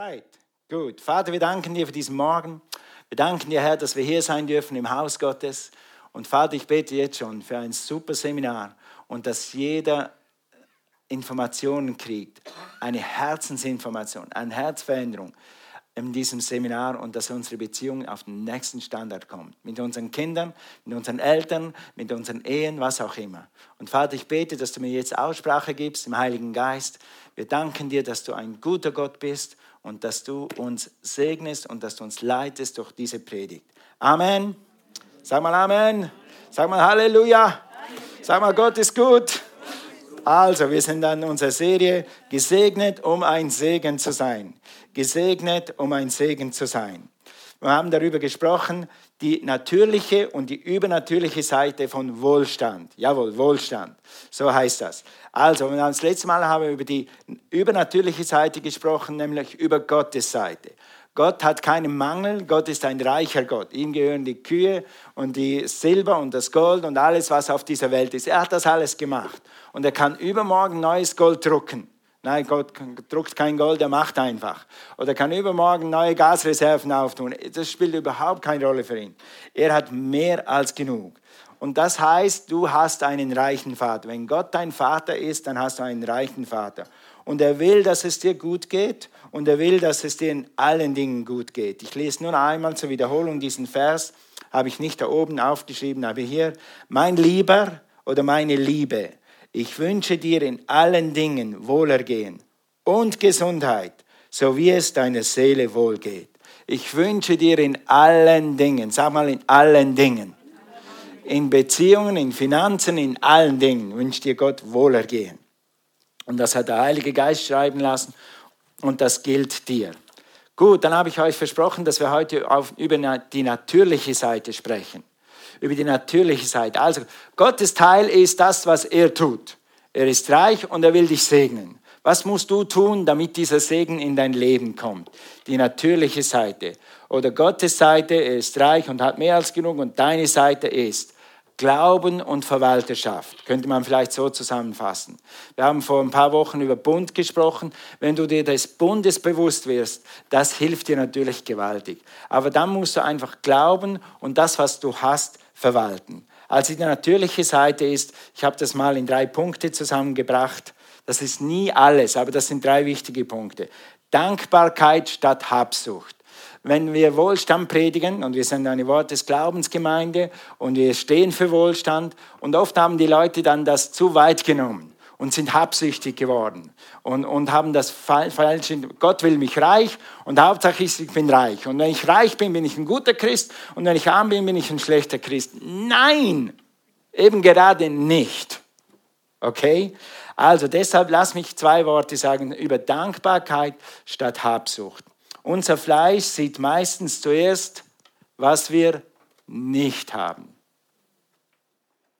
Alright, gut. Vater, wir danken dir für diesen Morgen. Wir danken dir, Herr, dass wir hier sein dürfen im Haus Gottes. Und Vater, ich bete jetzt schon für ein super Seminar und dass jeder Informationen kriegt, eine Herzensinformation, eine Herzveränderung in diesem Seminar und dass unsere Beziehung auf den nächsten Standard kommt. Mit unseren Kindern, mit unseren Eltern, mit unseren Ehen, was auch immer. Und Vater, ich bete, dass du mir jetzt Aussprache gibst im Heiligen Geist. Wir danken dir, dass du ein guter Gott bist und dass du uns segnest und dass du uns leitest durch diese Predigt. Amen. Sag mal Amen. Sag mal Halleluja. Sag mal Gott ist gut. Also, wir sind an unserer Serie gesegnet, um ein Segen zu sein. Gesegnet, um ein Segen zu sein. Wir haben darüber gesprochen, die natürliche und die übernatürliche Seite von Wohlstand. Jawohl, Wohlstand. So heißt das. Also, das letzte Mal haben wir über die übernatürliche Seite gesprochen, nämlich über Gottes Seite. Gott hat keinen Mangel, Gott ist ein reicher Gott. Ihm gehören die Kühe und die Silber und das Gold und alles, was auf dieser Welt ist. Er hat das alles gemacht. Und er kann übermorgen neues Gold drucken. Nein, Gott druckt kein Gold, er macht einfach. Oder kann übermorgen neue Gasreserven auftun. Das spielt überhaupt keine Rolle für ihn. Er hat mehr als genug. Und das heißt, du hast einen reichen Vater. Wenn Gott dein Vater ist, dann hast du einen reichen Vater. Und er will, dass es dir gut geht und er will, dass es dir in allen Dingen gut geht. Ich lese nur einmal zur Wiederholung diesen Vers, habe ich nicht da oben aufgeschrieben, aber hier, mein Lieber oder meine Liebe, ich wünsche dir in allen Dingen Wohlergehen und Gesundheit, so wie es deiner Seele wohlgeht. Ich wünsche dir in allen Dingen, sag mal in allen Dingen, in Beziehungen, in Finanzen, in allen Dingen wünscht dir Gott Wohlergehen. Und das hat der Heilige Geist schreiben lassen und das gilt dir. Gut, dann habe ich euch versprochen, dass wir heute auf, über die natürliche Seite sprechen über die natürliche Seite. Also Gottes Teil ist das, was er tut. Er ist reich und er will dich segnen. Was musst du tun, damit dieser Segen in dein Leben kommt? Die natürliche Seite. Oder Gottes Seite, er ist reich und hat mehr als genug und deine Seite ist Glauben und Verwalterschaft, könnte man vielleicht so zusammenfassen. Wir haben vor ein paar Wochen über Bund gesprochen. Wenn du dir des Bundes bewusst wirst, das hilft dir natürlich gewaltig. Aber dann musst du einfach glauben und das, was du hast, verwalten. Also die natürliche Seite ist, ich habe das mal in drei Punkte zusammengebracht. Das ist nie alles, aber das sind drei wichtige Punkte. Dankbarkeit statt Habsucht. Wenn wir Wohlstand predigen, und wir sind eine Wort des Glaubensgemeinde und wir stehen für Wohlstand, und oft haben die Leute dann das zu weit genommen und sind habsüchtig geworden und, und haben das falsche, Gott will mich reich und Hauptsache ist, ich bin reich. Und wenn ich reich bin, bin ich ein guter Christ und wenn ich arm bin, bin ich ein schlechter Christ. Nein, eben gerade nicht. Okay? Also deshalb lass mich zwei Worte sagen über Dankbarkeit statt Habsucht. Unser Fleisch sieht meistens zuerst, was wir nicht haben.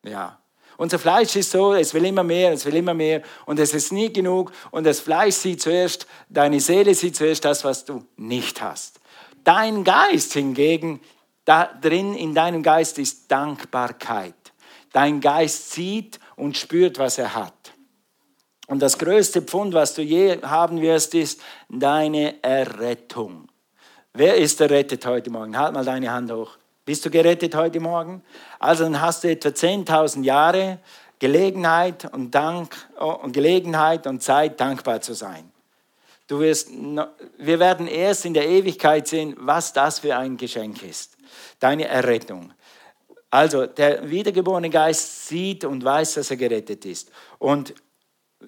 Ja, unser Fleisch ist so, es will immer mehr, es will immer mehr und es ist nie genug und das Fleisch sieht zuerst, deine Seele sieht zuerst das, was du nicht hast. Dein Geist hingegen, da drin in deinem Geist ist Dankbarkeit. Dein Geist sieht und spürt, was er hat. Und das größte Pfund, was du je haben wirst, ist deine Errettung. Wer ist errettet heute Morgen? Halt mal deine Hand hoch. Bist du gerettet heute Morgen? Also dann hast du etwa 10.000 Jahre Gelegenheit und Dank und Gelegenheit und Zeit dankbar zu sein. Du wirst, wir werden erst in der Ewigkeit sehen, was das für ein Geschenk ist. Deine Errettung. Also der wiedergeborene Geist sieht und weiß, dass er gerettet ist. Und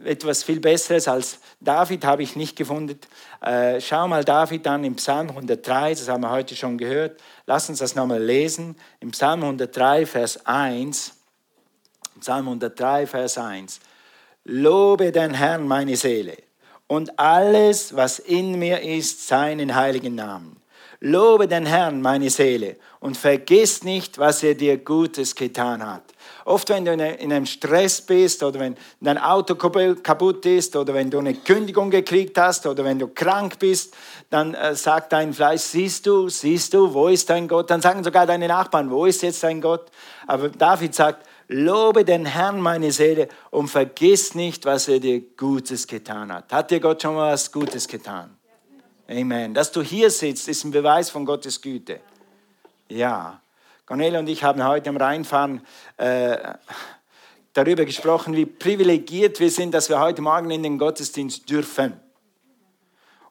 etwas viel Besseres als David habe ich nicht gefunden. Äh, schau mal David an im Psalm 103, das haben wir heute schon gehört. Lass uns das nochmal lesen. Im Psalm 103, Vers 1. Psalm 103, Vers 1. Lobe den Herrn meine Seele und alles, was in mir ist, seinen heiligen Namen. Lobe den Herrn meine Seele und vergiss nicht, was er dir Gutes getan hat. Oft, wenn du in einem Stress bist oder wenn dein Auto kaputt ist oder wenn du eine Kündigung gekriegt hast oder wenn du krank bist, dann äh, sagt dein Fleisch, siehst du, siehst du, wo ist dein Gott? Dann sagen sogar deine Nachbarn, wo ist jetzt dein Gott? Aber David sagt, lobe den Herrn meine Seele und vergiss nicht, was er dir Gutes getan hat. Hat dir Gott schon mal was Gutes getan? Amen. Dass du hier sitzt, ist ein Beweis von Gottes Güte. Ja. Cornelia und ich haben heute am Rheinfahren äh, darüber gesprochen, wie privilegiert wir sind, dass wir heute Morgen in den Gottesdienst dürfen.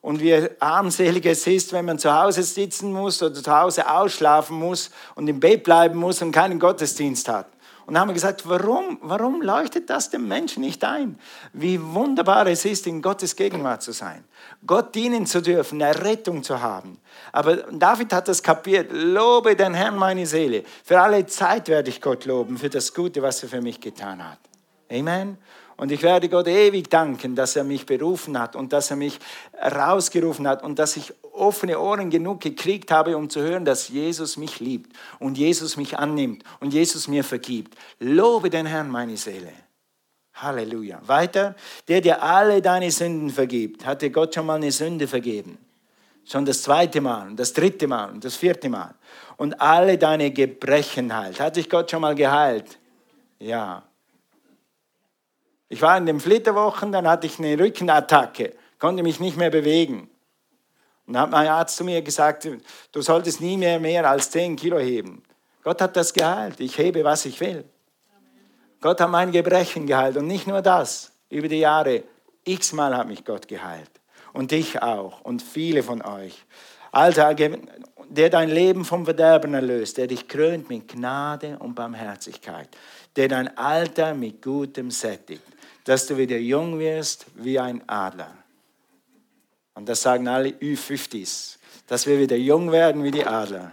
Und wie armselig es ist, wenn man zu Hause sitzen muss oder zu Hause ausschlafen muss und im Bett bleiben muss und keinen Gottesdienst hat. Und haben gesagt, warum, warum leuchtet das dem Menschen nicht ein? Wie wunderbar es ist, in Gottes Gegenwart zu sein, Gott dienen zu dürfen, eine Rettung zu haben. Aber David hat das kapiert. Lobe den Herrn meine Seele. Für alle Zeit werde ich Gott loben, für das Gute, was er für mich getan hat. Amen. Und ich werde Gott ewig danken, dass er mich berufen hat und dass er mich rausgerufen hat und dass ich offene Ohren genug gekriegt habe, um zu hören, dass Jesus mich liebt und Jesus mich annimmt und Jesus mir vergibt. Lobe den Herrn, meine Seele. Halleluja. Weiter, der dir alle deine Sünden vergibt. Hat dir Gott schon mal eine Sünde vergeben? Schon das zweite Mal und das dritte Mal und das vierte Mal. Und alle deine Gebrechen heilt. Hat dich Gott schon mal geheilt? Ja. Ich war in den Flitterwochen, dann hatte ich eine Rückenattacke, konnte mich nicht mehr bewegen. Und dann hat mein Arzt zu mir gesagt, du solltest nie mehr mehr als 10 Kilo heben. Gott hat das geheilt. Ich hebe, was ich will. Gott hat mein Gebrechen geheilt. Und nicht nur das. Über die Jahre, x-mal hat mich Gott geheilt. Und dich auch. Und viele von euch. Also, der dein Leben vom Verderben erlöst, der dich krönt mit Gnade und Barmherzigkeit, der dein Alter mit Gutem sättigt dass du wieder jung wirst wie ein Adler. Und das sagen alle Ü50s, dass wir wieder jung werden wie die Adler.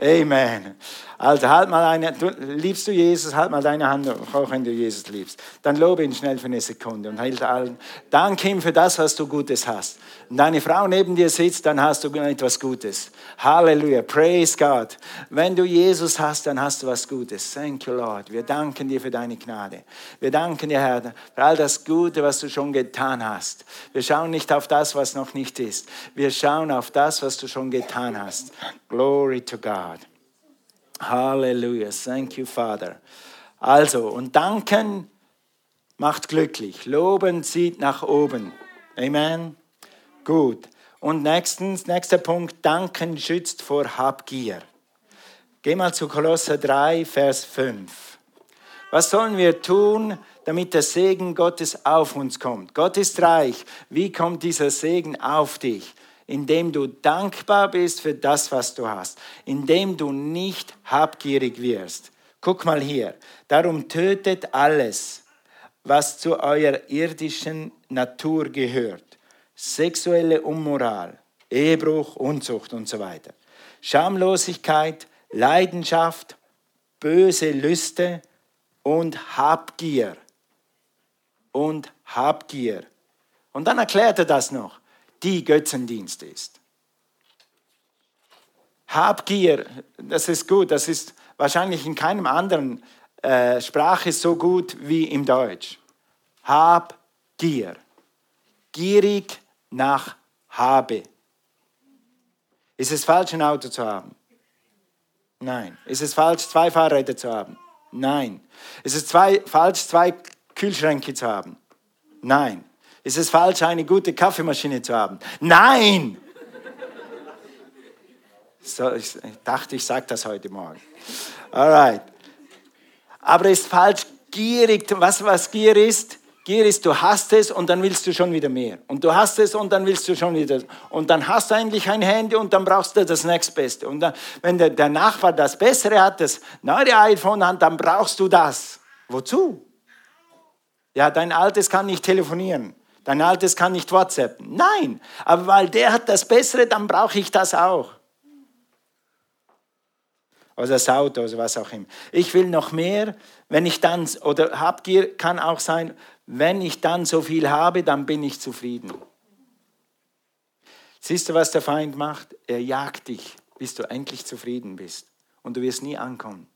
Amen. Also halt mal eine, du, liebst du Jesus, halt mal deine Hand hoch, wenn du Jesus liebst. Dann lobe ihn schnell für eine Sekunde und halt allen. Danke ihm für das, was du Gutes hast. Wenn deine Frau neben dir sitzt, dann hast du etwas Gutes. Halleluja, praise God. Wenn du Jesus hast, dann hast du was Gutes. Thank you, Lord. Wir danken dir für deine Gnade. Wir danken dir, Herr, für all das Gute, was du schon getan hast. Wir schauen nicht auf das, was noch nicht ist. Wir schauen auf das, was du schon getan hast. Glory to God. Halleluja. Thank you, Father. Also, und danken macht glücklich. Loben zieht nach oben. Amen. Gut. Und nächstens, nächster Punkt, danken schützt vor Habgier. Geh mal zu Kolosser 3, Vers 5. Was sollen wir tun, damit der Segen Gottes auf uns kommt? Gott ist reich. Wie kommt dieser Segen auf dich? Indem du dankbar bist für das, was du hast, indem du nicht habgierig wirst. Guck mal hier, darum tötet alles, was zu eurer irdischen Natur gehört. Sexuelle Unmoral, Ehebruch, Unzucht und so weiter. Schamlosigkeit, Leidenschaft, böse Lüste und Habgier. Und Habgier. Und dann erklärt er das noch die Götzendienst ist. Habgier, das ist gut, das ist wahrscheinlich in keinem anderen äh, Sprache so gut wie im Deutsch. Habgier. Gierig nach Habe. Ist es falsch, ein Auto zu haben? Nein. Ist es falsch, zwei Fahrräder zu haben? Nein. Ist es zwei, falsch, zwei Kühlschränke zu haben? Nein. Ist es falsch, eine gute Kaffeemaschine zu haben? Nein! So, ich dachte, ich sage das heute Morgen. Alright. Aber es ist falsch, gierig. Was, was Gier ist? Gier ist, du hast es und dann willst du schon wieder mehr. Und du hast es und dann willst du schon wieder. Und dann hast du eigentlich ein Handy und dann brauchst du das nächstbeste. Und dann, wenn der, der Nachbar das Bessere hat, das neue iPhone hat, dann brauchst du das. Wozu? Ja, dein altes kann nicht telefonieren. Dein altes kann nicht WhatsApp. Nein, aber weil der hat das Bessere, dann brauche ich das auch. Oder das Auto oder was auch immer. Ich will noch mehr, wenn ich dann, oder Habgier kann auch sein, wenn ich dann so viel habe, dann bin ich zufrieden. Siehst du, was der Feind macht? Er jagt dich, bis du endlich zufrieden bist. Und du wirst nie ankommen.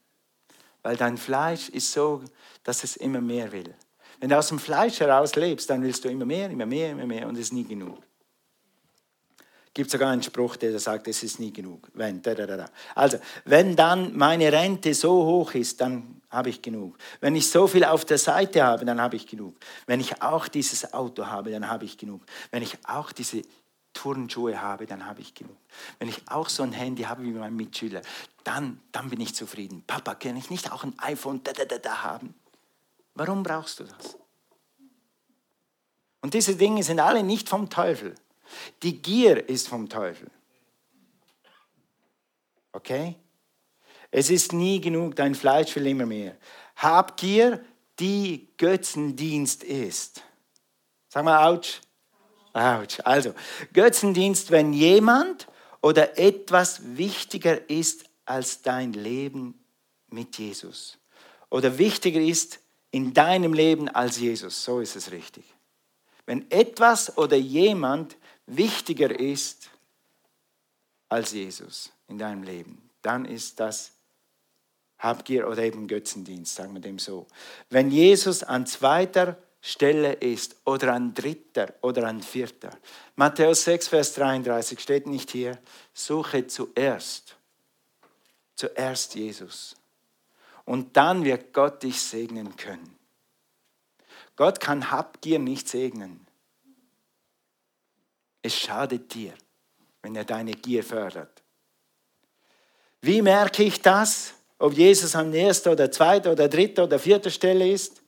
Weil dein Fleisch ist so, dass es immer mehr will. Wenn du aus dem Fleisch heraus lebst, dann willst du immer mehr, immer mehr, immer mehr und es ist nie genug. Es gibt sogar einen Spruch, der sagt, es ist nie genug. Wenn, da, da, da. Also, wenn dann meine Rente so hoch ist, dann habe ich genug. Wenn ich so viel auf der Seite habe, dann habe ich genug. Wenn ich auch dieses Auto habe, dann habe ich genug. Wenn ich auch diese Turnschuhe habe, dann habe ich genug. Wenn ich auch so ein Handy habe wie mein Mitschüler, dann, dann bin ich zufrieden. Papa, kann ich nicht auch ein iPhone da, da, da, da haben? Warum brauchst du das? Und diese Dinge sind alle nicht vom Teufel. Die Gier ist vom Teufel. Okay? Es ist nie genug, dein Fleisch will immer mehr. Habgier, die Götzendienst ist. Sag mal, ouch. Ouch. Also, Götzendienst, wenn jemand oder etwas wichtiger ist als dein Leben mit Jesus. Oder wichtiger ist in deinem Leben als Jesus. So ist es richtig. Wenn etwas oder jemand wichtiger ist als Jesus in deinem Leben, dann ist das Habgier oder eben Götzendienst, sagen wir dem so. Wenn Jesus an zweiter Stelle ist oder an dritter oder an vierter. Matthäus 6, Vers 33 steht nicht hier, suche zuerst, zuerst Jesus. Und dann wird Gott dich segnen können. Gott kann Habgier nicht segnen. Es schadet dir, wenn er deine Gier fördert. Wie merke ich das, ob Jesus an erster oder zweiter oder dritter oder vierter Stelle ist?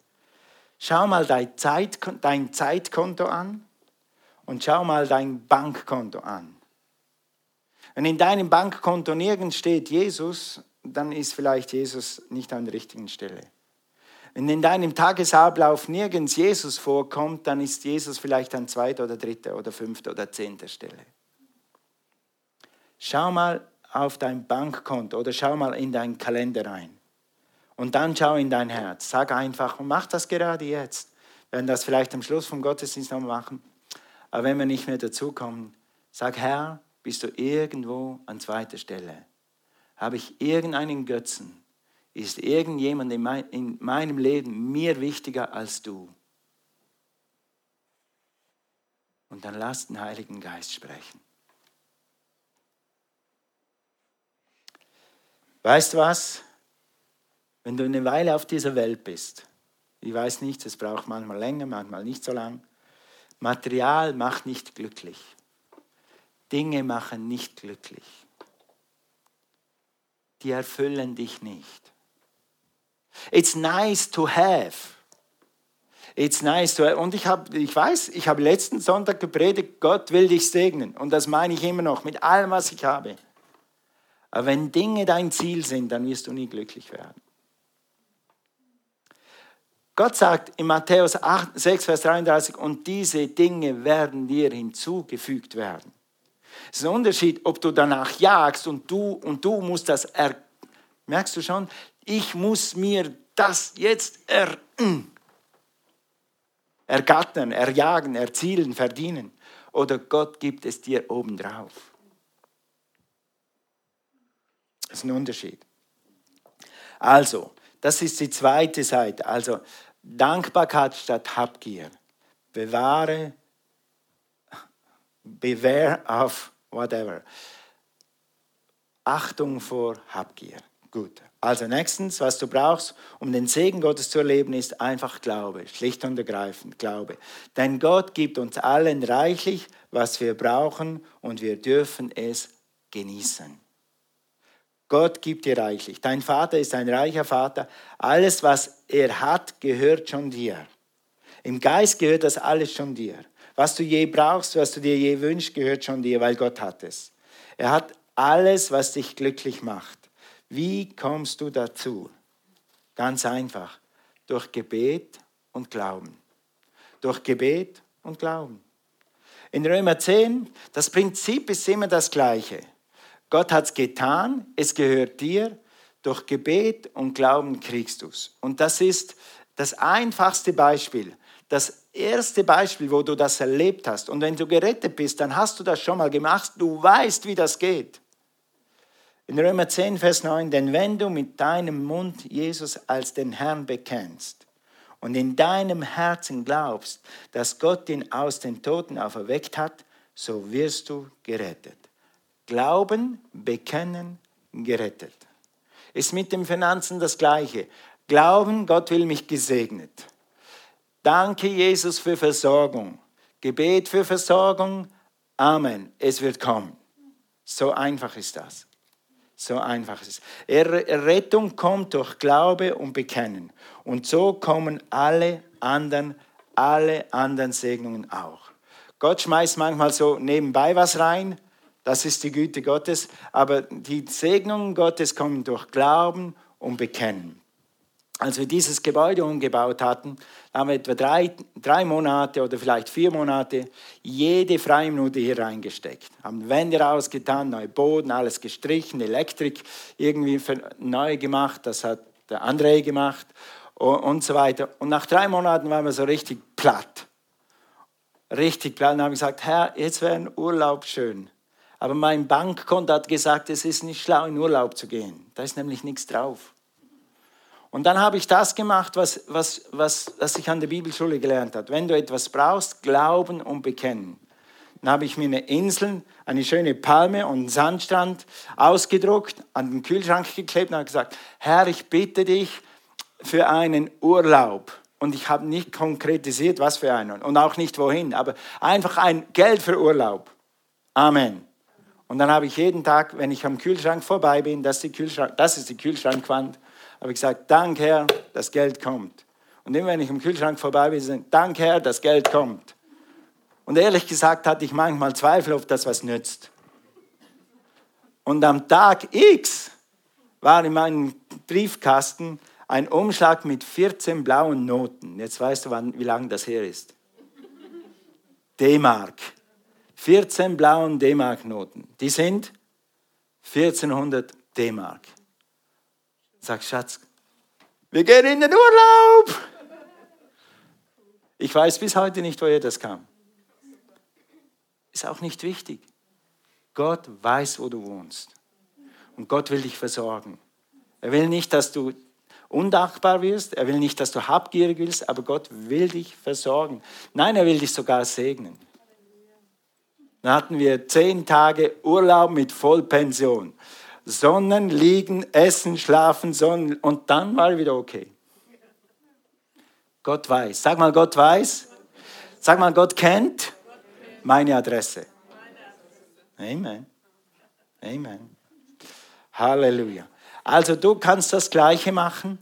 Schau mal dein, Zeit, dein Zeitkonto an und schau mal dein Bankkonto an. Wenn in deinem Bankkonto nirgends steht Jesus, dann ist vielleicht Jesus nicht an der richtigen Stelle. Wenn in deinem Tagesablauf nirgends Jesus vorkommt, dann ist Jesus vielleicht an zweiter oder dritter oder fünfter oder zehnter Stelle. Schau mal auf dein Bankkonto oder schau mal in deinen Kalender rein. Und dann schau in dein Herz. Sag einfach, mach das gerade jetzt. Wir werden das vielleicht am Schluss vom Gottesdienst noch machen. Aber wenn wir nicht mehr dazukommen, sag, Herr, bist du irgendwo an zweiter Stelle? Habe ich irgendeinen Götzen? Ist irgendjemand in meinem Leben mir wichtiger als du? Und dann lass den Heiligen Geist sprechen. Weißt du was? Wenn du eine Weile auf dieser Welt bist, ich weiß nicht, es braucht manchmal länger, manchmal nicht so lang, Material macht nicht glücklich. Dinge machen nicht glücklich. Die erfüllen dich nicht. It's nice to have. It's nice to have. Und ich, hab, ich weiß, ich habe letzten Sonntag gepredigt, Gott will dich segnen. Und das meine ich immer noch, mit allem, was ich habe. Aber wenn Dinge dein Ziel sind, dann wirst du nie glücklich werden. Gott sagt in Matthäus 8, 6, Vers 33, und diese Dinge werden dir hinzugefügt werden. Es ist ein Unterschied, ob du danach jagst und du, und du musst das, er, merkst du schon, ich muss mir das jetzt er, ergattern, erjagen, erzielen, verdienen. Oder Gott gibt es dir obendrauf. Das ist ein Unterschied. Also, das ist die zweite Seite. Also, Dankbarkeit statt Habgier. Bewahre, bewähr auf whatever. Achtung vor Habgier. Gut. Also nächstens, was du brauchst, um den Segen Gottes zu erleben, ist einfach Glaube, schlicht und ergreifend Glaube. Denn Gott gibt uns allen reichlich, was wir brauchen und wir dürfen es genießen. Gott gibt dir reichlich. Dein Vater ist ein reicher Vater. Alles, was er hat, gehört schon dir. Im Geist gehört das alles schon dir. Was du je brauchst, was du dir je wünschst, gehört schon dir, weil Gott hat es. Er hat alles, was dich glücklich macht. Wie kommst du dazu? Ganz einfach. Durch Gebet und Glauben. Durch Gebet und Glauben. In Römer 10, das Prinzip ist immer das gleiche. Gott hat es getan, es gehört dir. Durch Gebet und Glauben kriegst du es. Und das ist das einfachste Beispiel. Das erste Beispiel, wo du das erlebt hast. Und wenn du gerettet bist, dann hast du das schon mal gemacht. Du weißt, wie das geht. In Römer 10, Vers 9, denn wenn du mit deinem Mund Jesus als den Herrn bekennst und in deinem Herzen glaubst, dass Gott ihn aus den Toten auferweckt hat, so wirst du gerettet. Glauben, bekennen, gerettet. Ist mit den Finanzen das Gleiche. Glauben, Gott will mich gesegnet. Danke, Jesus, für Versorgung. Gebet für Versorgung, Amen, es wird kommen. So einfach ist das. So einfach ist es. Errettung kommt durch Glaube und Bekennen. Und so kommen alle anderen, alle anderen Segnungen auch. Gott schmeißt manchmal so nebenbei was rein, das ist die Güte Gottes, aber die Segnungen Gottes kommen durch Glauben und Bekennen. Als wir dieses Gebäude umgebaut hatten, haben wir etwa drei, drei Monate oder vielleicht vier Monate jede freie Minute hier reingesteckt. Haben Wände rausgetan, neue Boden, alles gestrichen, Elektrik irgendwie neu gemacht, das hat der André gemacht und so weiter. Und nach drei Monaten waren wir so richtig platt. Richtig platt. Und haben gesagt, Herr, jetzt wäre ein Urlaub schön. Aber mein Bankkonto hat gesagt, es ist nicht schlau, in Urlaub zu gehen. Da ist nämlich nichts drauf. Und dann habe ich das gemacht, was, was, was, was ich an der Bibelschule gelernt habe. Wenn du etwas brauchst, glauben und bekennen. Dann habe ich mir eine Insel, eine schöne Palme und einen Sandstrand ausgedruckt, an den Kühlschrank geklebt und habe gesagt, Herr, ich bitte dich für einen Urlaub. Und ich habe nicht konkretisiert, was für einen und auch nicht wohin, aber einfach ein Geld für Urlaub. Amen. Und dann habe ich jeden Tag, wenn ich am Kühlschrank vorbei bin, das ist die, Kühlschrank, das ist die Kühlschrankwand, habe ich gesagt, danke Herr, das Geld kommt. Und immer wenn ich am Kühlschrank vorbei bin, sage ich, danke Herr, das Geld kommt. Und ehrlich gesagt hatte ich manchmal Zweifel, ob das was nützt. Und am Tag X war in meinem Briefkasten ein Umschlag mit 14 blauen Noten. Jetzt weißt du, wann, wie lange das her ist. D-Mark. 14 blauen D-Mark-Noten. Die sind 1400 D-Mark. Sag, Schatz, wir gehen in den Urlaub. Ich weiß bis heute nicht, woher das kam. Ist auch nicht wichtig. Gott weiß, wo du wohnst. Und Gott will dich versorgen. Er will nicht, dass du undankbar wirst. Er will nicht, dass du habgierig wirst, aber Gott will dich versorgen. Nein, er will dich sogar segnen. Dann hatten wir zehn Tage Urlaub mit Vollpension. Sonnen, liegen, essen, schlafen, Sonnen und dann war wieder okay. Gott weiß. Sag mal, Gott weiß. Sag mal, Gott kennt meine Adresse. Amen. Amen. Halleluja. Also du kannst das Gleiche machen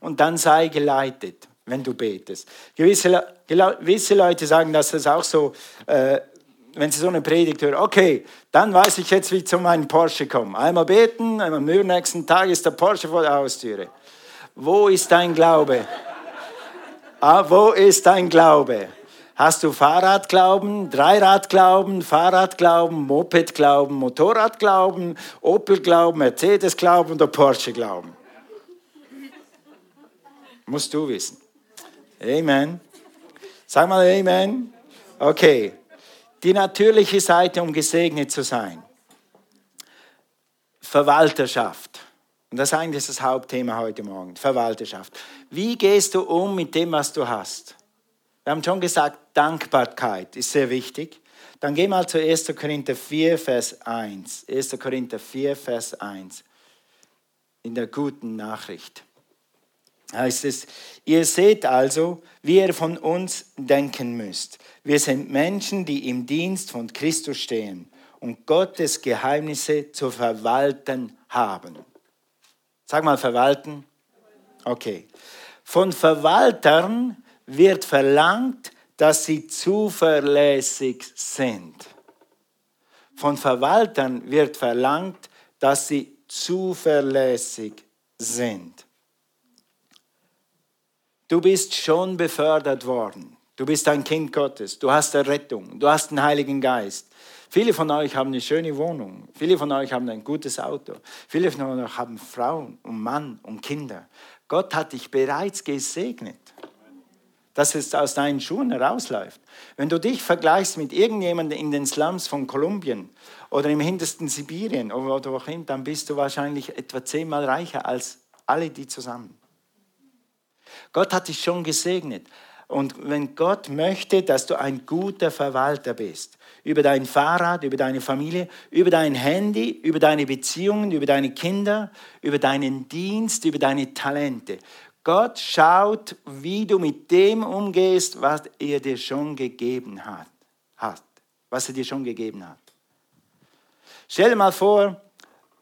und dann sei geleitet, wenn du betest. Gewisse, gewisse Leute sagen, dass das auch so äh, wenn Sie so eine Predigt hören, okay, dann weiß ich jetzt, wie ich zu meinem Porsche komme. Einmal beten, am nächsten Tag ist der Porsche vor der Haustüre. Wo ist dein Glaube? Ah, wo ist dein Glaube? Hast du Fahrradglauben, Dreiradglauben, Fahrradglauben, Mopedglauben, Motorradglauben, Opelglauben, Mercedesglauben oder Porsche-Glauben? Musst du wissen. Amen. Sag mal Amen. Okay die natürliche Seite, um gesegnet zu sein. Verwalterschaft. Und das ist eigentlich das Hauptthema heute Morgen, Verwalterschaft. Wie gehst du um mit dem, was du hast? Wir haben schon gesagt, Dankbarkeit ist sehr wichtig. Dann geh mal zu 1. Korinther 4, Vers 1. 1. Korinther 4, Vers 1. In der guten Nachricht heißt es, ihr seht also, wie ihr von uns denken müsst. Wir sind Menschen, die im Dienst von Christus stehen und Gottes Geheimnisse zu verwalten haben. Sag mal verwalten. Okay. Von Verwaltern wird verlangt, dass sie zuverlässig sind. Von Verwaltern wird verlangt, dass sie zuverlässig sind. Du bist schon befördert worden. Du bist ein Kind Gottes. Du hast Errettung. Du hast den Heiligen Geist. Viele von euch haben eine schöne Wohnung. Viele von euch haben ein gutes Auto. Viele von euch haben Frauen und Mann und Kinder. Gott hat dich bereits gesegnet, dass es aus deinen Schuhen herausläuft. Wenn du dich vergleichst mit irgendjemandem in den Slums von Kolumbien oder im hintersten Sibirien oder wohin, dann bist du wahrscheinlich etwa zehnmal reicher als alle die zusammen. Gott hat dich schon gesegnet. Und wenn Gott möchte, dass du ein guter Verwalter bist, über dein Fahrrad, über deine Familie, über dein Handy, über deine Beziehungen, über deine Kinder, über deinen Dienst, über deine Talente. Gott schaut, wie du mit dem umgehst, was er dir schon gegeben hat. was er dir schon gegeben hat. Stell dir mal vor,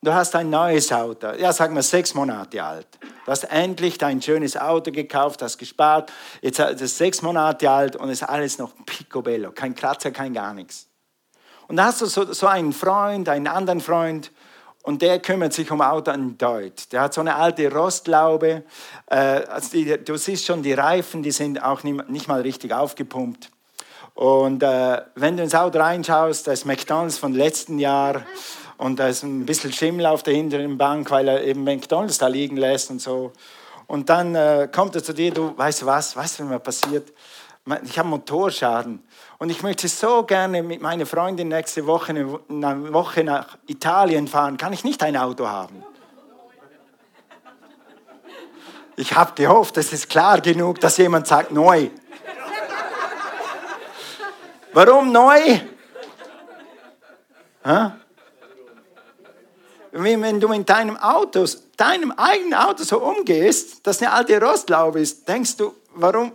du hast ein neues Auto, ja, sagen wir sechs Monate alt. Du hast endlich dein schönes Auto gekauft, hast gespart, jetzt ist es sechs Monate alt und ist alles noch picobello, kein Kratzer, kein gar nichts. Und da hast du so, so einen Freund, einen anderen Freund und der kümmert sich um Auto an Deut. Der hat so eine alte Rostlaube. Äh, also die, du siehst schon, die Reifen, die sind auch nicht, mal richtig aufgepumpt. Und äh, wenn du ins Auto reinschaust, da ist McDonalds von letzten Jahr und da ist ein bisschen Schimmel auf der hinteren Bank, weil er eben McDonalds da liegen lässt und so. Und dann äh, kommt er zu dir, du weißt du was, weißt du, was mir passiert? Ich habe Motorschaden und ich möchte so gerne mit meiner Freundin nächste Woche eine Woche nach Italien fahren. Kann ich nicht ein Auto haben? Ich habe gehofft, es ist klar genug, dass jemand sagt neu. Warum neu? Ha? Wenn du mit deinem Auto, deinem eigenen Auto so umgehst, dass eine alte Rostlaube ist, denkst du, warum,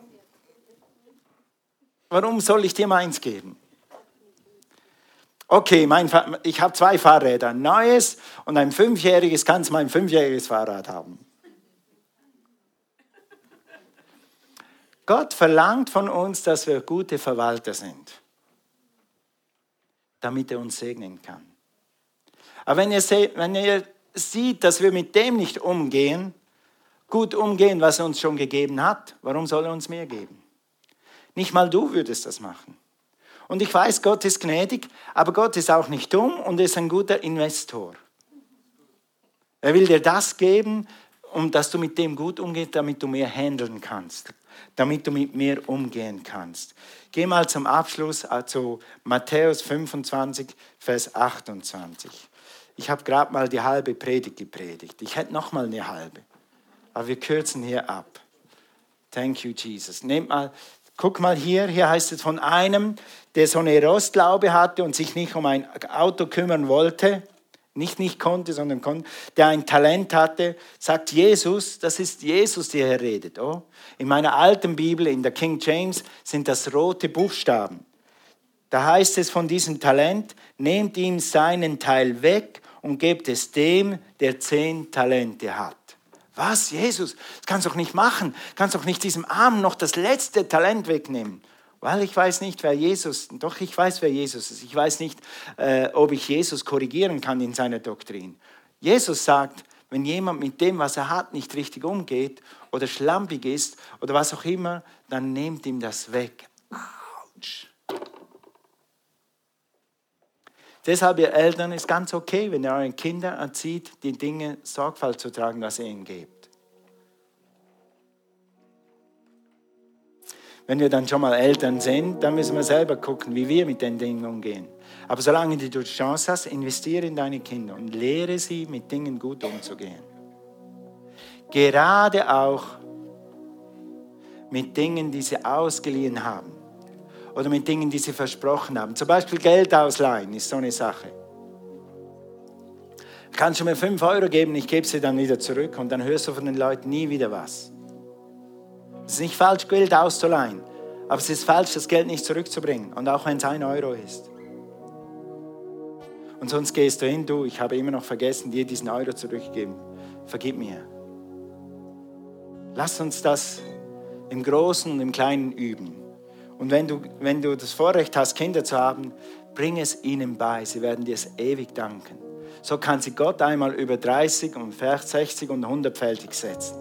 warum soll ich dir meins geben? Okay, mein, ich habe zwei Fahrräder, ein neues und ein fünfjähriges, kannst mein fünfjähriges Fahrrad haben. Gott verlangt von uns, dass wir gute Verwalter sind damit er uns segnen kann. Aber wenn ihr, wenn ihr sieht, dass wir mit dem nicht umgehen, gut umgehen, was er uns schon gegeben hat, warum soll er uns mehr geben? Nicht mal du würdest das machen. Und ich weiß, Gott ist gnädig, aber Gott ist auch nicht dumm und ist ein guter Investor. Er will dir das geben, um dass du mit dem gut umgehst, damit du mehr handeln kannst, damit du mit mir umgehen kannst. Geh mal zum Abschluss äh, zu Matthäus 25, Vers 28. Ich habe gerade mal die halbe Predigt gepredigt. Ich hätte noch mal eine halbe. Aber wir kürzen hier ab. Thank you, Jesus. Nehmt mal, guck mal hier, hier heißt es von einem, der so eine Rostlaube hatte und sich nicht um ein Auto kümmern wollte nicht nicht konnte, sondern konnte, der ein Talent hatte, sagt Jesus, das ist Jesus, der hier redet. Oh? In meiner alten Bibel, in der King James, sind das rote Buchstaben. Da heißt es von diesem Talent, nehmt ihm seinen Teil weg und gebt es dem, der zehn Talente hat. Was, Jesus? Das kannst du doch nicht machen. Du kannst doch nicht diesem Armen noch das letzte Talent wegnehmen. Weil ich weiß nicht, wer Jesus, doch ich weiß, wer Jesus ist. Ich weiß nicht, äh, ob ich Jesus korrigieren kann in seiner Doktrin. Jesus sagt, wenn jemand mit dem, was er hat, nicht richtig umgeht oder schlampig ist oder was auch immer, dann nehmt ihm das weg. Deshalb, ihr Eltern, ist ganz okay, wenn ihr euren Kindern erzieht, die Dinge Sorgfalt zu tragen, was ihr ihnen gebt. Wenn wir dann schon mal Eltern sind, dann müssen wir selber gucken, wie wir mit den Dingen umgehen. Aber solange du die Chance hast, investiere in deine Kinder und lehre sie, mit Dingen gut umzugehen. Gerade auch mit Dingen, die sie ausgeliehen haben oder mit Dingen, die sie versprochen haben. Zum Beispiel Geld ausleihen ist so eine Sache. Kannst du mir 5 Euro geben, ich gebe sie dann wieder zurück und dann hörst du von den Leuten nie wieder was. Es ist nicht falsch, Geld auszuleihen, aber es ist falsch, das Geld nicht zurückzubringen. Und auch wenn es ein Euro ist. Und sonst gehst du hin, du, ich habe immer noch vergessen, dir diesen Euro zurückzugeben. Vergib mir. Lass uns das im Großen und im Kleinen üben. Und wenn du, wenn du das Vorrecht hast, Kinder zu haben, bring es ihnen bei. Sie werden dir es ewig danken. So kann sie Gott einmal über 30 und 60 und 100-fältig setzen.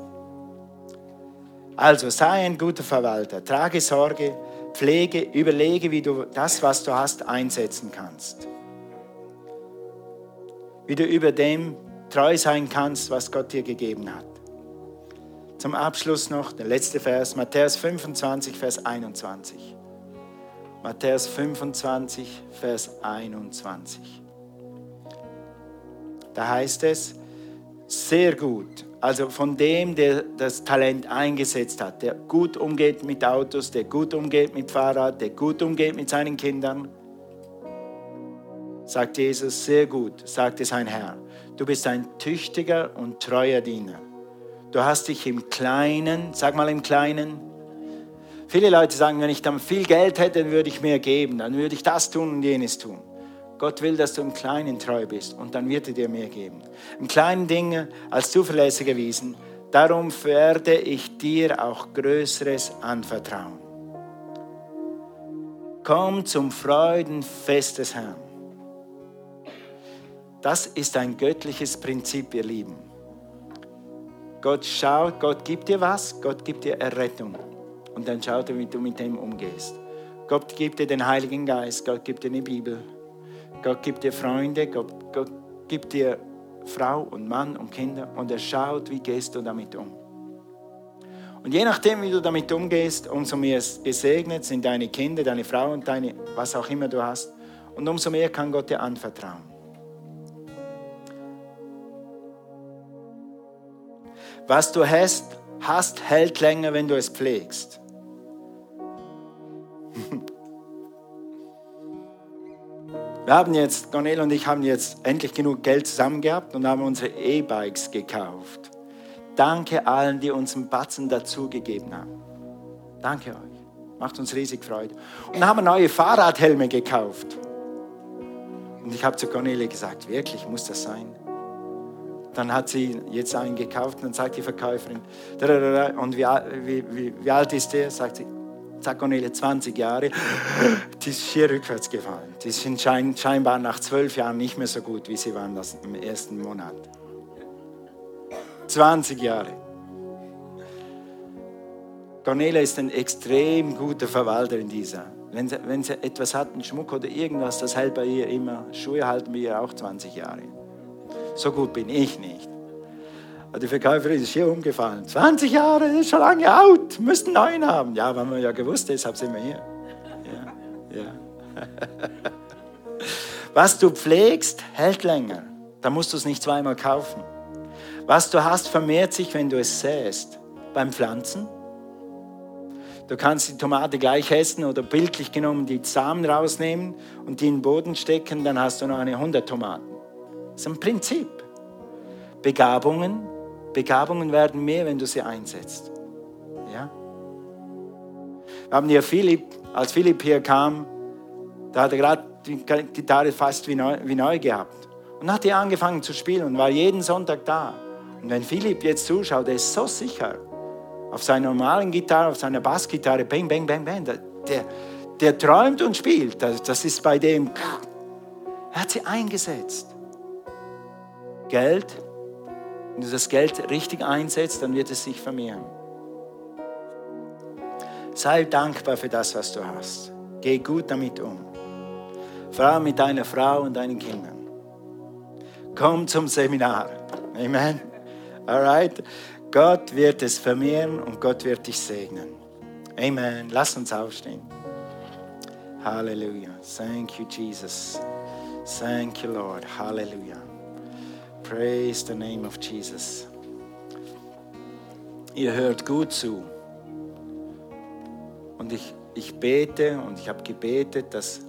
Also sei ein guter Verwalter, trage Sorge, pflege, überlege, wie du das, was du hast, einsetzen kannst. Wie du über dem treu sein kannst, was Gott dir gegeben hat. Zum Abschluss noch der letzte Vers, Matthäus 25, Vers 21. Matthäus 25, Vers 21. Da heißt es, sehr gut, also von dem, der das Talent eingesetzt hat, der gut umgeht mit Autos, der gut umgeht mit Fahrrad, der gut umgeht mit seinen Kindern. Sagt Jesus, sehr gut, sagte sein Herr. Du bist ein tüchtiger und treuer Diener. Du hast dich im Kleinen, sag mal im Kleinen, Viele Leute sagen, wenn ich dann viel Geld hätte, dann würde ich mehr geben, dann würde ich das tun und jenes tun. Gott will, dass du im Kleinen treu bist und dann wird er dir mehr geben. Im kleinen Dinge als zuverlässig erwiesen. Darum werde ich dir auch Größeres anvertrauen. Komm zum Freudenfest des Herrn. Das ist ein göttliches Prinzip, ihr Lieben. Gott schaut, Gott gibt dir was, Gott gibt dir Errettung. Und dann schaut er, wie du mit dem umgehst. Gott gibt dir den Heiligen Geist, Gott gibt dir eine Bibel, Gott gibt dir Freunde, Gott, Gott gibt dir Frau und Mann und Kinder und er schaut, wie gehst du damit um. Und je nachdem, wie du damit umgehst, umso mehr gesegnet sind deine Kinder, deine Frau und deine, was auch immer du hast. Und umso mehr kann Gott dir anvertrauen. Was du hast, hast hält länger, wenn du es pflegst. Wir haben jetzt, Cornel und ich haben jetzt endlich genug Geld zusammen gehabt und haben unsere E-Bikes gekauft. Danke allen, die uns einen Batzen dazugegeben haben. Danke euch. Macht uns riesig Freude. Und haben neue Fahrradhelme gekauft. Und ich habe zu Cornelia gesagt, wirklich, muss das sein? Dann hat sie jetzt einen gekauft und dann sagt die Verkäuferin, und wie, wie, wie, alt ist der? Sagt sie, sagt Cornelia, 20 Jahre. Die ist hier rückwärts gefallen. Die sind schein, scheinbar nach zwölf Jahren nicht mehr so gut, wie sie waren das im ersten Monat. 20 Jahre. Cornelia ist ein extrem guter Verwalter in dieser. Wenn sie, wenn sie etwas hat, einen Schmuck oder irgendwas, das hält bei ihr immer. Schuhe halten bei ihr auch 20 Jahre. So gut bin ich nicht. Die Verkäuferin ist hier umgefallen. 20 Jahre, ist schon lange out, müssten neun haben. Ja, haben wir ja gewusst, deshalb sind wir hier. Ja, ja. Was du pflegst, hält länger. Da musst du es nicht zweimal kaufen. Was du hast, vermehrt sich, wenn du es säst. Beim Pflanzen. Du kannst die Tomate gleich essen oder bildlich genommen die Samen rausnehmen und die in den Boden stecken, dann hast du noch eine 100 Tomaten. Das ist ein Prinzip. Begabungen, Begabungen werden mehr, wenn du sie einsetzt. Ja? Wir haben hier Philipp, als Philipp hier kam, da hat er gerade die Gitarre fast wie neu, wie neu gehabt. Und hat hier angefangen zu spielen und war jeden Sonntag da. Und wenn Philipp jetzt zuschaut, er ist so sicher auf seiner normalen Gitarre, auf seiner Bassgitarre, bang, bang, bang, bang, der, der träumt und spielt. Das, das ist bei dem, er hat sie eingesetzt. Geld, wenn du das Geld richtig einsetzt, dann wird es sich vermehren. Sei dankbar für das, was du hast. Geh gut damit um. Vor allem mit deiner Frau und deinen Kindern. Komm zum Seminar. Amen. Alright? Gott wird es vermehren und Gott wird dich segnen. Amen. Lass uns aufstehen. Halleluja. Thank you, Jesus. Thank you, Lord. Halleluja. Praise the name of Jesus. Ihr hört gut zu. Und ich, ich bete und ich habe gebetet, dass,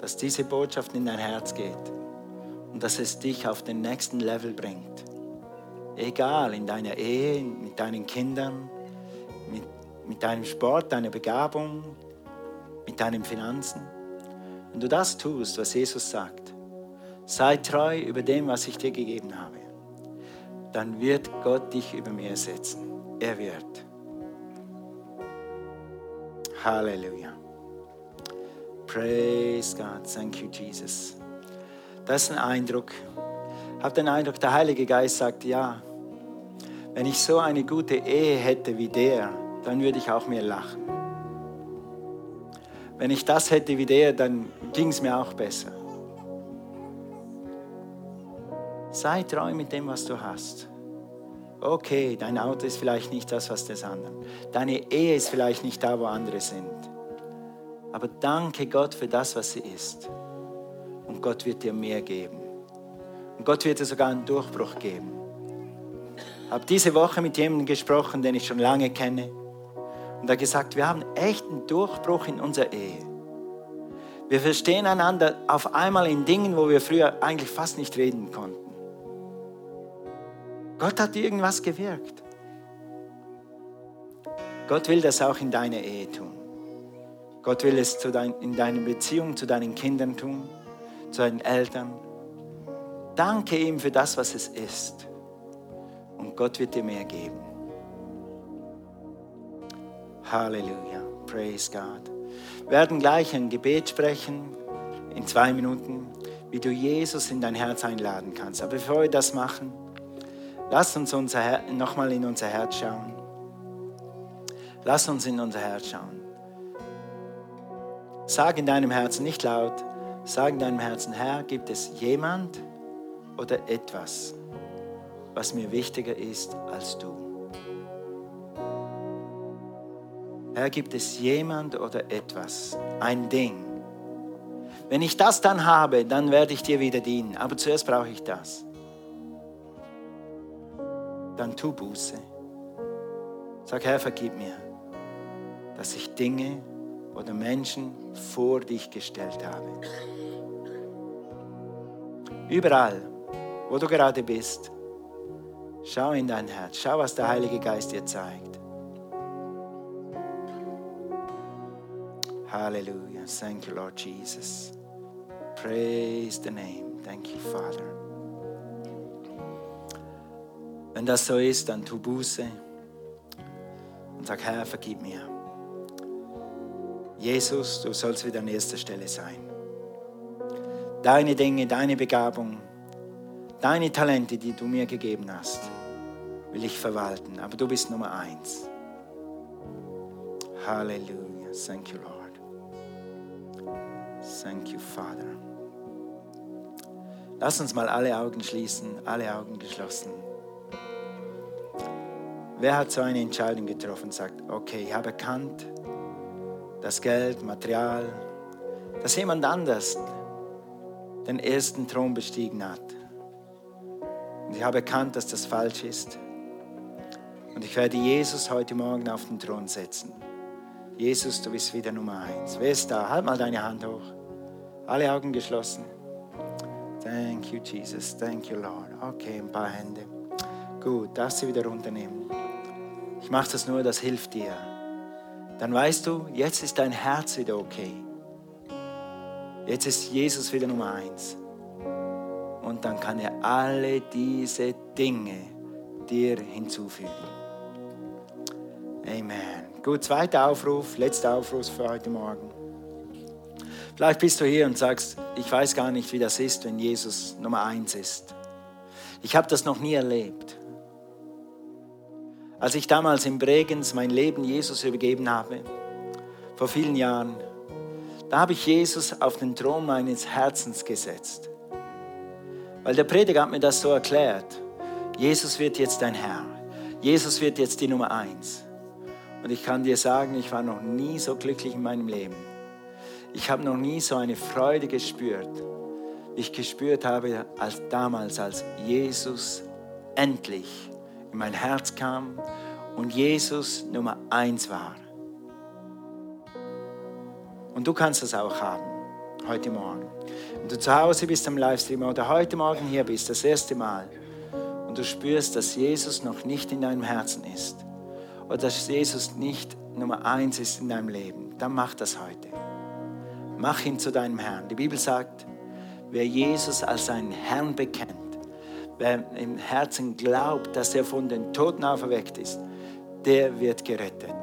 dass diese Botschaft in dein Herz geht und dass es dich auf den nächsten Level bringt. Egal, in deiner Ehe, mit deinen Kindern, mit, mit deinem Sport, deiner Begabung, mit deinen Finanzen. Wenn du das tust, was Jesus sagt, sei treu über dem, was ich dir gegeben habe, dann wird Gott dich über mir setzen. Er wird. Halleluja. Praise God. Thank you, Jesus. Das ist ein Eindruck. Ich habe den Eindruck, der Heilige Geist sagt, ja, wenn ich so eine gute Ehe hätte wie der, dann würde ich auch mehr lachen. Wenn ich das hätte wie der, dann ging es mir auch besser. Sei treu mit dem, was du hast. Okay, dein Auto ist vielleicht nicht das, was des anderen. Deine Ehe ist vielleicht nicht da, wo andere sind. Aber danke Gott für das, was sie ist. Und Gott wird dir mehr geben. Und Gott wird dir sogar einen Durchbruch geben. Ich habe diese Woche mit jemandem gesprochen, den ich schon lange kenne. Und er hat gesagt, wir haben echt einen Durchbruch in unserer Ehe. Wir verstehen einander auf einmal in Dingen, wo wir früher eigentlich fast nicht reden konnten. Gott hat irgendwas gewirkt. Gott will das auch in deiner Ehe tun. Gott will es in deiner Beziehung zu deinen Kindern tun, zu deinen Eltern. Danke ihm für das, was es ist. Und Gott wird dir mehr geben. Halleluja. Praise God. Wir werden gleich ein Gebet sprechen in zwei Minuten, wie du Jesus in dein Herz einladen kannst. Aber bevor wir das machen, lass uns unser nochmal in unser Herz schauen. Lass uns in unser Herz schauen. Sag in deinem Herzen, nicht laut, sag in deinem Herzen, Herr, gibt es jemand oder etwas, was mir wichtiger ist als du? Herr, gibt es jemand oder etwas, ein Ding? Wenn ich das dann habe, dann werde ich dir wieder dienen. Aber zuerst brauche ich das. Dann tu Buße. Sag, Herr, vergib mir, dass ich Dinge oder Menschen vor dich gestellt habe. Überall, wo du gerade bist, schau in dein Herz, schau, was der Heilige Geist dir zeigt. Hallelujah. Thank you, Lord Jesus. Praise the name. Thank you, Father. Wenn das so ist, dann tu Buße und sag, Herr, vergib mir. Jesus, du sollst wieder an erster Stelle sein. Deine Dinge, deine Begabung, deine Talente, die du mir gegeben hast, will ich verwalten. Aber du bist Nummer eins. Halleluja. Thank you, Lord. Thank you, Father. Lass uns mal alle Augen schließen, alle Augen geschlossen. Wer hat so eine Entscheidung getroffen und sagt, okay, ich habe erkannt, dass Geld, Material, dass jemand anders den ersten Thron bestiegen hat. Und ich habe erkannt, dass das falsch ist. Und ich werde Jesus heute Morgen auf den Thron setzen. Jesus, du bist wieder Nummer eins. Wer ist da? Halt mal deine Hand hoch. Alle Augen geschlossen. Thank you, Jesus. Thank you, Lord. Okay, ein paar Hände. Gut, darfst du wieder runternehmen. Ich mache das nur, das hilft dir. Dann weißt du, jetzt ist dein Herz wieder okay. Jetzt ist Jesus wieder Nummer eins. Und dann kann er alle diese Dinge dir hinzufügen. Amen. Gut, zweiter Aufruf, letzter Aufruf für heute Morgen. Vielleicht bist du hier und sagst, ich weiß gar nicht, wie das ist, wenn Jesus Nummer eins ist. Ich habe das noch nie erlebt. Als ich damals in Bregenz mein Leben Jesus übergeben habe, vor vielen Jahren, da habe ich Jesus auf den Thron meines Herzens gesetzt. Weil der Prediger hat mir das so erklärt. Jesus wird jetzt dein Herr. Jesus wird jetzt die Nummer eins. Und ich kann dir sagen, ich war noch nie so glücklich in meinem Leben ich habe noch nie so eine Freude gespürt, wie ich gespürt habe als damals, als Jesus endlich in mein Herz kam und Jesus Nummer eins war. Und du kannst das auch haben, heute Morgen. Wenn du zu Hause bist am Livestream oder heute Morgen hier bist, das erste Mal, und du spürst, dass Jesus noch nicht in deinem Herzen ist, oder dass Jesus nicht Nummer eins ist in deinem Leben, dann mach das heute. Mach ihn zu deinem Herrn. Die Bibel sagt, wer Jesus als seinen Herrn bekennt, wer im Herzen glaubt, dass er von den Toten auferweckt ist, der wird gerettet.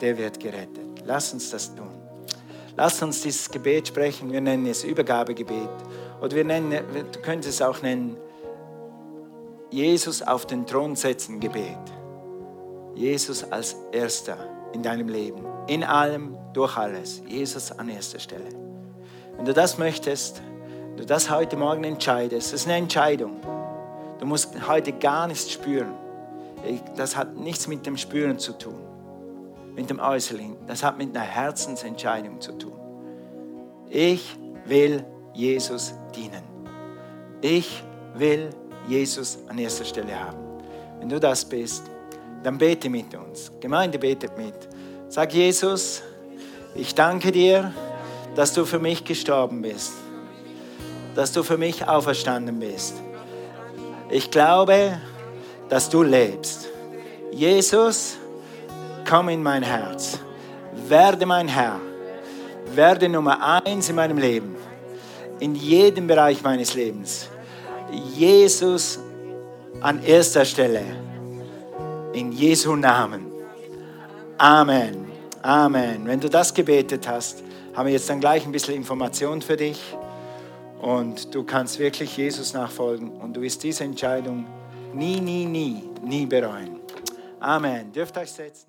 Der wird gerettet. Lass uns das tun. Lass uns dieses Gebet sprechen. Wir nennen es Übergabegebet. Oder wir nennen, du könntest es auch nennen, Jesus auf den Thron setzen Gebet. Jesus als Erster in deinem Leben. In allem, durch alles. Jesus an erster Stelle. Wenn du das möchtest, wenn du das heute Morgen entscheidest, das ist eine Entscheidung. Du musst heute gar nichts spüren. Das hat nichts mit dem Spüren zu tun, mit dem Äußerlichen. Das hat mit einer Herzensentscheidung zu tun. Ich will Jesus dienen. Ich will Jesus an erster Stelle haben. Wenn du das bist, dann bete mit uns. Gemeinde betet mit. Sag Jesus, ich danke dir, dass du für mich gestorben bist, dass du für mich auferstanden bist. Ich glaube, dass du lebst. Jesus, komm in mein Herz, werde mein Herr, werde Nummer eins in meinem Leben, in jedem Bereich meines Lebens. Jesus an erster Stelle, in Jesu Namen. Amen. Amen. Wenn du das gebetet hast, haben wir jetzt dann gleich ein bisschen Information für dich und du kannst wirklich Jesus nachfolgen und du wirst diese Entscheidung nie, nie, nie, nie bereuen. Amen. Dürft euch setzen.